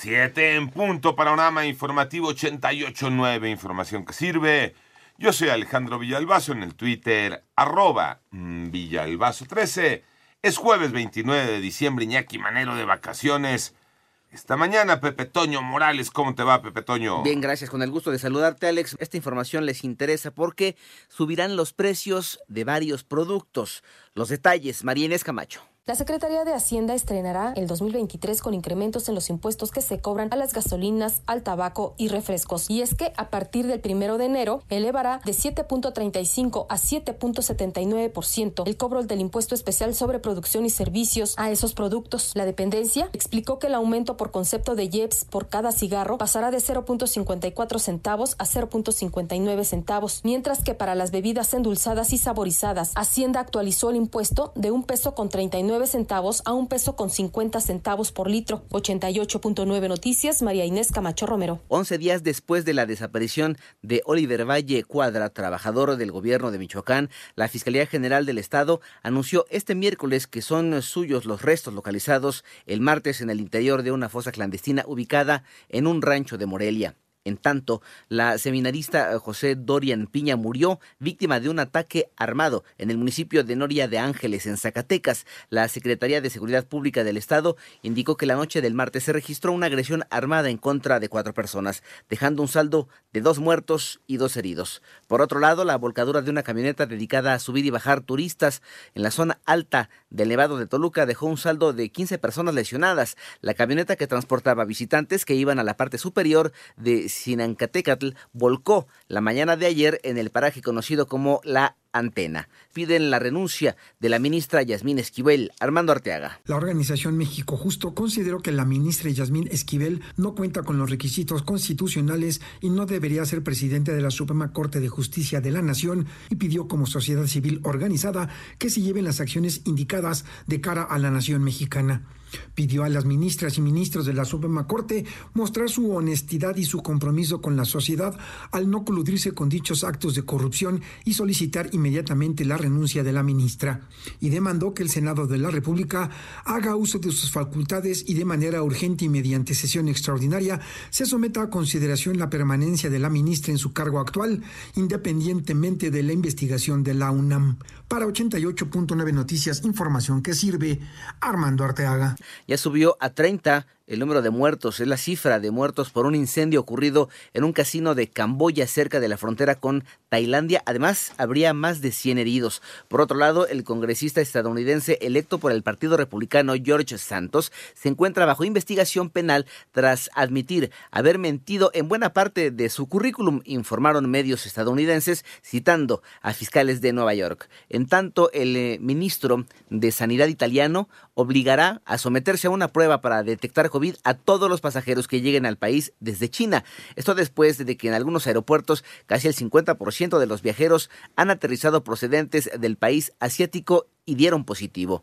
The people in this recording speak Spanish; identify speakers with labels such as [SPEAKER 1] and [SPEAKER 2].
[SPEAKER 1] 7 en punto, panorama informativo 88.9, información que sirve. Yo soy Alejandro Villalbazo en el Twitter, arroba mm, Villalbazo13. Es jueves 29 de diciembre, Iñaki Manero de vacaciones. Esta mañana, Pepe Toño Morales, ¿cómo te va, Pepe Toño?
[SPEAKER 2] Bien, gracias. Con el gusto de saludarte, Alex. Esta información les interesa porque subirán los precios de varios productos. Los detalles, María Inés Camacho.
[SPEAKER 3] La Secretaría de Hacienda estrenará el 2023 con incrementos en los impuestos que se cobran a las gasolinas, al tabaco y refrescos. Y es que a partir del primero de enero elevará de 7.35 a 7.79% el cobro del impuesto especial sobre producción y servicios a esos productos. La dependencia explicó que el aumento por concepto de IEPS por cada cigarro pasará de 0.54 centavos a 0.59 centavos, mientras que para las bebidas endulzadas y saborizadas, Hacienda actualizó el impuesto de un peso con 39 centavos a un peso con 50 centavos por litro. 88.9 Noticias, María Inés Camacho Romero.
[SPEAKER 2] 11 días después de la desaparición de Oliver Valle Cuadra, trabajador del gobierno de Michoacán, la Fiscalía General del Estado anunció este miércoles que son suyos los restos localizados el martes en el interior de una fosa clandestina ubicada en un rancho de Morelia. En tanto, la seminarista eh, José Dorian Piña murió víctima de un ataque armado en el municipio de Noria de Ángeles, en Zacatecas. La Secretaría de Seguridad Pública del Estado indicó que la noche del martes se registró una agresión armada en contra de cuatro personas, dejando un saldo de dos muertos y dos heridos. Por otro lado, la volcadura de una camioneta dedicada a subir y bajar turistas en la zona alta del Nevado de Toluca dejó un saldo de 15 personas lesionadas. La camioneta que transportaba visitantes que iban a la parte superior de Sinancatecatl volcó la mañana de ayer en el paraje conocido como La Antena. Piden la renuncia de la ministra Yasmín Esquivel. Armando Arteaga.
[SPEAKER 4] La organización México Justo consideró que la ministra Yasmín Esquivel no cuenta con los requisitos constitucionales y no debería ser presidente de la Suprema Corte de Justicia de la Nación y pidió como sociedad civil organizada que se lleven las acciones indicadas de cara a la nación mexicana. Pidió a las ministras y ministros de la Suprema Corte mostrar su honestidad y su compromiso con la sociedad al no coludirse con dichos actos de corrupción y solicitar inmediatamente la renuncia de la ministra. Y demandó que el Senado de la República haga uso de sus facultades y de manera urgente y mediante sesión extraordinaria se someta a consideración la permanencia de la ministra en su cargo actual, independientemente de la investigación de la UNAM. Para 88.9 Noticias, información que sirve, Armando Arteaga
[SPEAKER 2] ya subió a 30 el número de muertos, es la cifra de muertos por un incendio ocurrido en un casino de Camboya cerca de la frontera con Tailandia. Además, habría más de 100 heridos. Por otro lado, el congresista estadounidense electo por el Partido Republicano George Santos se encuentra bajo investigación penal tras admitir haber mentido en buena parte de su currículum, informaron medios estadounidenses citando a fiscales de Nueva York. En tanto, el eh, ministro de Sanidad italiano obligará a someterse a una prueba para detectar a todos los pasajeros que lleguen al país desde China. Esto después de que en algunos aeropuertos casi el 50% de los viajeros han aterrizado procedentes del país asiático y dieron positivo.